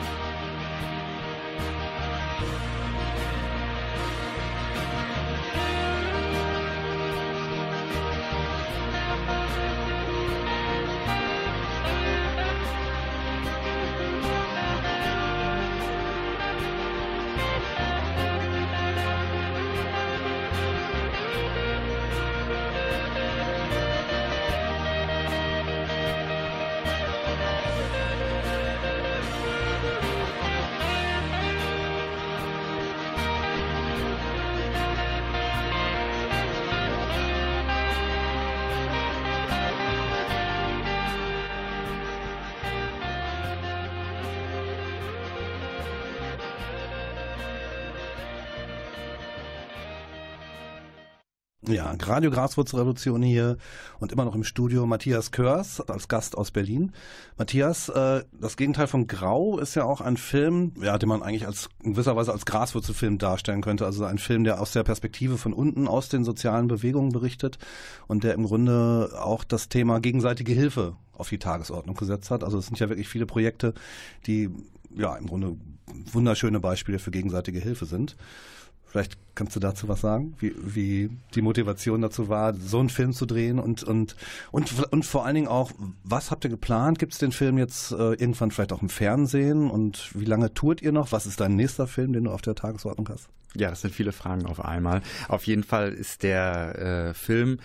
Ja, Radio Graswurzelrevolution hier und immer noch im Studio Matthias Körs als Gast aus Berlin. Matthias, äh, das Gegenteil von Grau ist ja auch ein Film, ja, den man eigentlich als in gewisser Weise als Graswurzelfilm darstellen könnte. Also ein Film, der aus der Perspektive von unten aus den sozialen Bewegungen berichtet und der im Grunde auch das Thema gegenseitige Hilfe auf die Tagesordnung gesetzt hat. Also es sind ja wirklich viele Projekte, die ja im Grunde wunderschöne Beispiele für gegenseitige Hilfe sind. Vielleicht kannst du dazu was sagen, wie, wie die Motivation dazu war, so einen Film zu drehen und, und, und, und vor allen Dingen auch, was habt ihr geplant? Gibt es den Film jetzt äh, irgendwann vielleicht auch im Fernsehen und wie lange tourt ihr noch? Was ist dein nächster Film, den du auf der Tagesordnung hast? Ja, das sind viele Fragen auf einmal. Auf jeden Fall ist der äh, Film,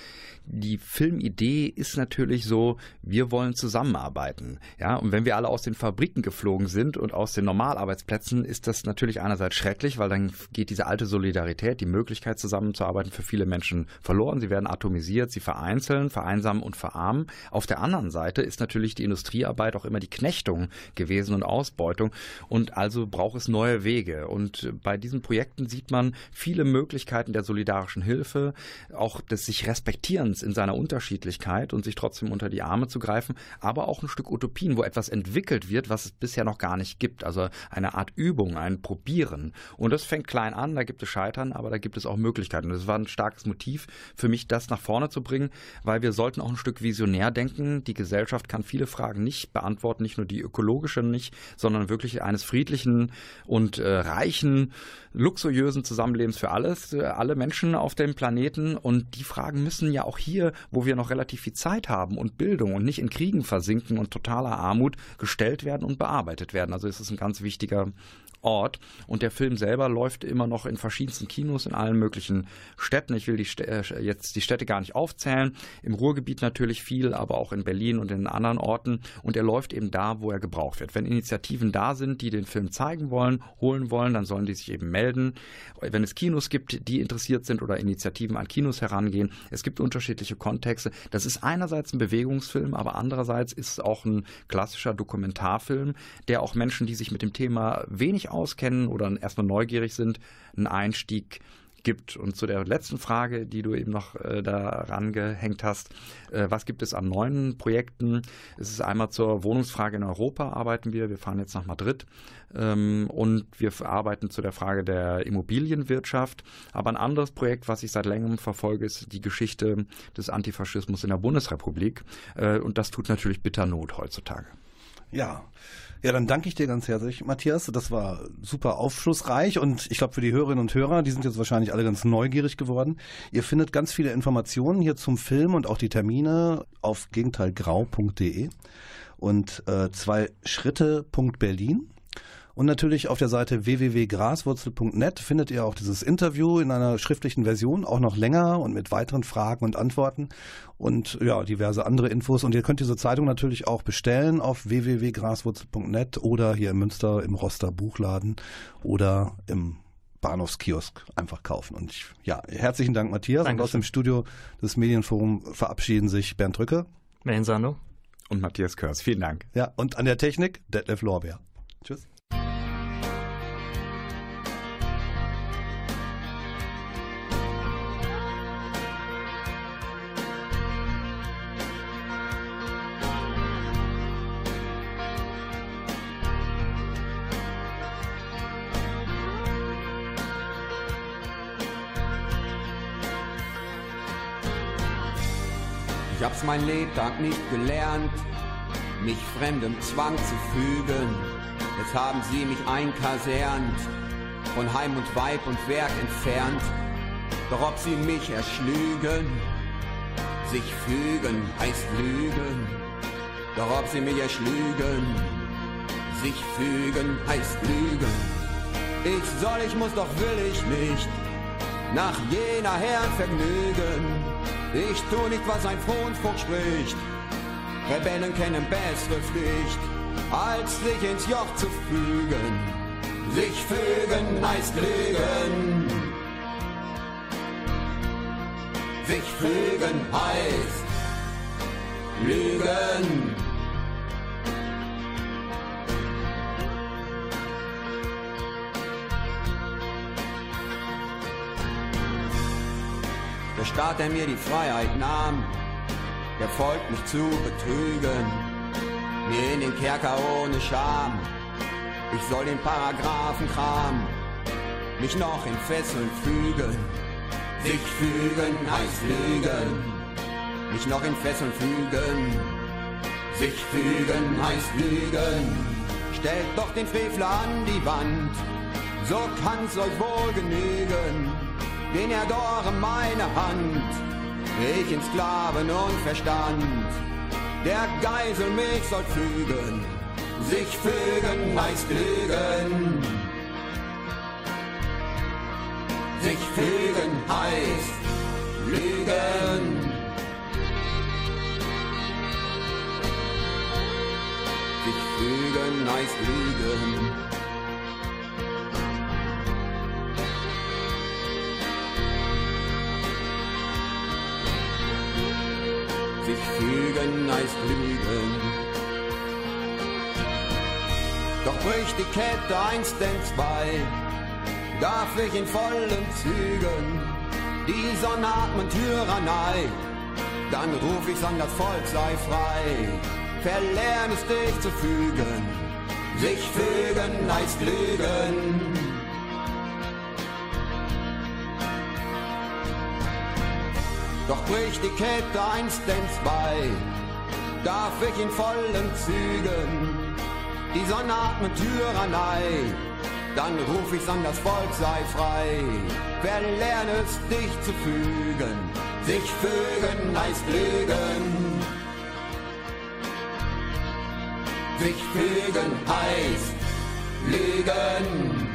die Filmidee ist natürlich so, wir wollen zusammenarbeiten. Ja, und wenn wir alle aus den Fabriken geflogen sind und aus den Normalarbeitsplätzen, ist das natürlich einerseits schrecklich, weil dann geht diese alte Solidarität Solidarität, die Möglichkeit zusammenzuarbeiten für viele Menschen verloren. Sie werden atomisiert, sie vereinzeln, vereinsamen und verarmen. Auf der anderen Seite ist natürlich die Industriearbeit auch immer die Knechtung gewesen und Ausbeutung. Und also braucht es neue Wege. Und bei diesen Projekten sieht man viele Möglichkeiten der solidarischen Hilfe, auch des sich Respektierens in seiner Unterschiedlichkeit und sich trotzdem unter die Arme zu greifen, aber auch ein Stück Utopien, wo etwas entwickelt wird, was es bisher noch gar nicht gibt. Also eine Art Übung, ein Probieren. Und das fängt klein an, da gibt es Scheitern, aber da gibt es auch Möglichkeiten. Das war ein starkes Motiv für mich, das nach vorne zu bringen, weil wir sollten auch ein Stück visionär denken. Die Gesellschaft kann viele Fragen nicht beantworten, nicht nur die ökologische nicht, sondern wirklich eines friedlichen und äh, reichen, luxuriösen Zusammenlebens für alles, äh, alle Menschen auf dem Planeten. Und die Fragen müssen ja auch hier, wo wir noch relativ viel Zeit haben und Bildung und nicht in Kriegen versinken und totaler Armut gestellt werden und bearbeitet werden. Also es ist ein ganz wichtiger Ort. Und der Film selber läuft immer noch in verschiedensten Kinos in allen möglichen Städten. Ich will die St äh, jetzt die Städte gar nicht aufzählen. Im Ruhrgebiet natürlich viel, aber auch in Berlin und in anderen Orten. Und er läuft eben da, wo er gebraucht wird. Wenn Initiativen da sind, die den Film zeigen wollen, holen wollen, dann sollen die sich eben melden. Wenn es Kinos gibt, die interessiert sind oder Initiativen an Kinos herangehen, es gibt unterschiedliche Kontexte. Das ist einerseits ein Bewegungsfilm, aber andererseits ist es auch ein klassischer Dokumentarfilm, der auch Menschen, die sich mit dem Thema wenig auskennen oder erstmal neugierig sind, einen Einstieg gibt. Und zu der letzten Frage, die du eben noch äh, daran gehängt hast, äh, was gibt es an neuen Projekten? Es ist einmal zur Wohnungsfrage in Europa arbeiten wir. Wir fahren jetzt nach Madrid ähm, und wir arbeiten zu der Frage der Immobilienwirtschaft. Aber ein anderes Projekt, was ich seit längerem verfolge, ist die Geschichte des Antifaschismus in der Bundesrepublik. Äh, und das tut natürlich bitter Not heutzutage. Ja. Ja, dann danke ich dir ganz herzlich, Matthias. Das war super aufschlussreich und ich glaube für die Hörerinnen und Hörer, die sind jetzt wahrscheinlich alle ganz neugierig geworden. Ihr findet ganz viele Informationen hier zum Film und auch die Termine auf gegenteilgrau.de und äh, zwei Schritte.berlin. Und natürlich auf der Seite www.graswurzel.net findet ihr auch dieses Interview in einer schriftlichen Version, auch noch länger und mit weiteren Fragen und Antworten und ja, diverse andere Infos. Und ihr könnt diese Zeitung natürlich auch bestellen auf www.graswurzel.net oder hier in Münster im Roster Buchladen oder im Bahnhofskiosk einfach kaufen. Und ich, ja, herzlichen Dank, Matthias. Dankeschön. Und aus dem Studio des Medienforum verabschieden sich Bernd Drücke. Mensando. Und Matthias Körs, vielen Dank. Ja, und an der Technik Detlef Lorbeer. Tschüss. Mein Lebtag nicht gelernt, mich fremdem Zwang zu fügen. Jetzt haben sie mich einkasernt, von Heim und Weib und Werk entfernt. Doch ob sie mich erschlügen, sich fügen heißt lügen. Doch ob sie mich erschlügen, sich fügen heißt lügen. Ich soll, ich muss, doch will ich nicht nach jener Herren vergnügen. Ich tu nicht, was ein Frohnfug spricht. Rebellen kennen bessere Pflicht, als sich ins Joch zu fügen. Sich fügen heißt lügen. Sich fügen heißt lügen. Staat, der mir die Freiheit nahm, der folgt mich zu betrügen. Mir in den Kerker ohne Scham. Ich soll den Paragraphen kram, mich noch in Fesseln fügen. Sich fügen heißt lügen. Mich noch in Fesseln fügen. Sich fügen heißt lügen. Stellt doch den Frevler an die Wand, so kann's euch wohl genügen. Den erdore meine Hand, ich in Sklaven und Verstand. Der Geisel mich soll fügen, sich fügen heißt lügen. Sich fügen heißt lügen. Sich fügen heißt lügen. Heißt lügen. Doch bricht die Kette eins denn zwei, darf ich in vollen Zügen die Sonnatmen Tyrannei, dann ruf ich an, das Volk sei frei. Verlern es dich zu fügen, sich fügen heißt lügen. Doch bricht die Kette eins denn zwei, darf ich in vollen Zügen die Sonne atmet Tyrannei, dann ruf ich's an, das Volk sei frei. Verlern es dich zu fügen, sich fügen heißt lügen. Sich fügen heißt lügen.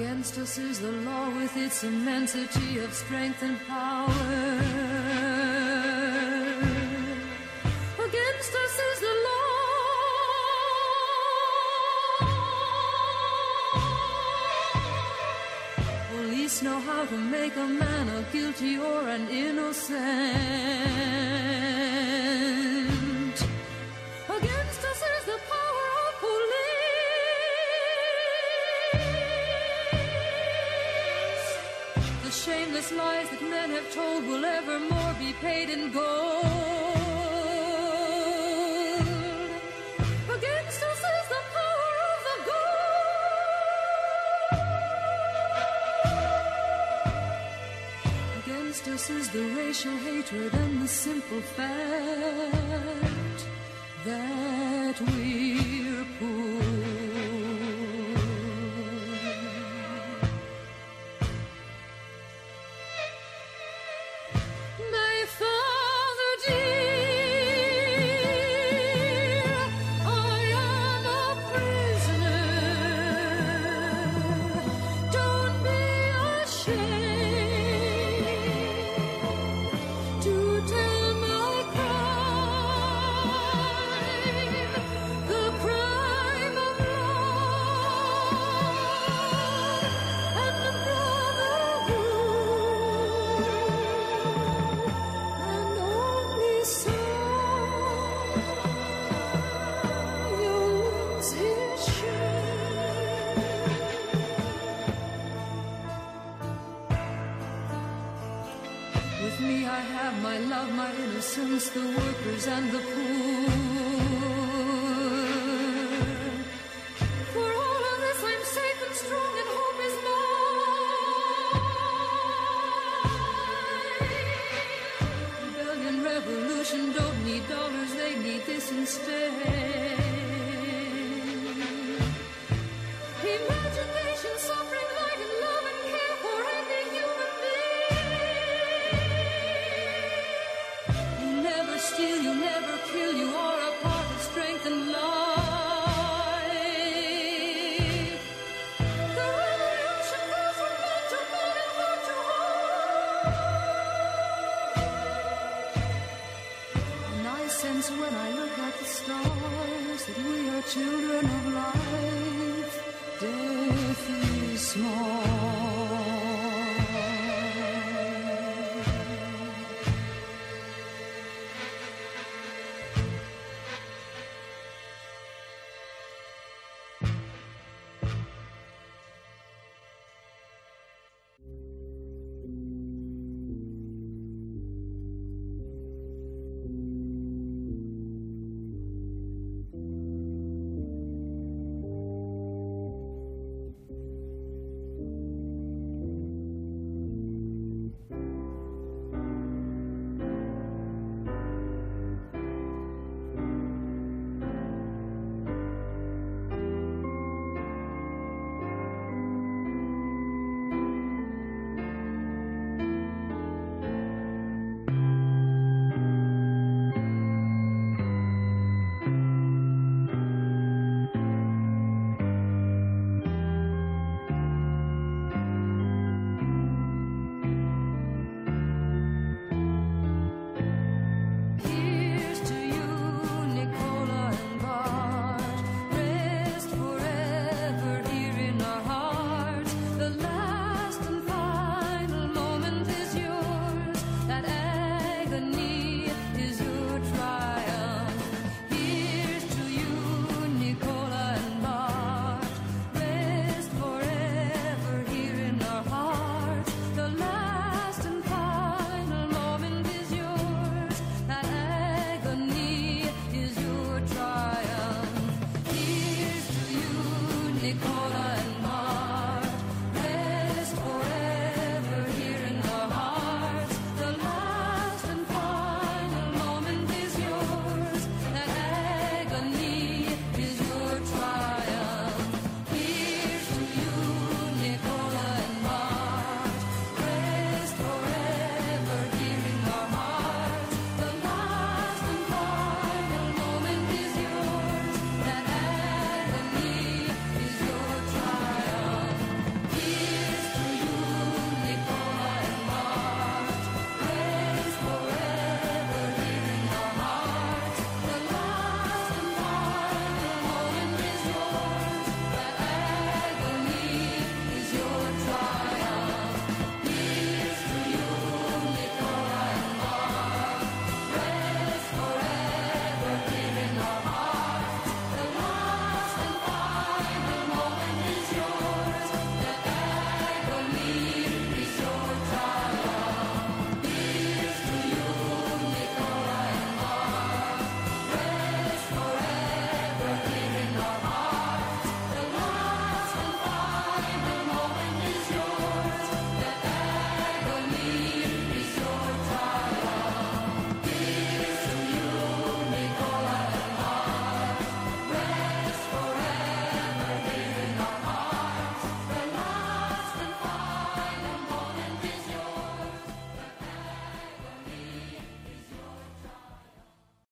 Against us is the law with its immensity of strength and power. Against us is the law. Police know how to make a man a guilty or an innocent. Will evermore be paid in gold. Against us is the power of the gold. Against us is the racial hatred and the simple fact that we're poor. And the children of life.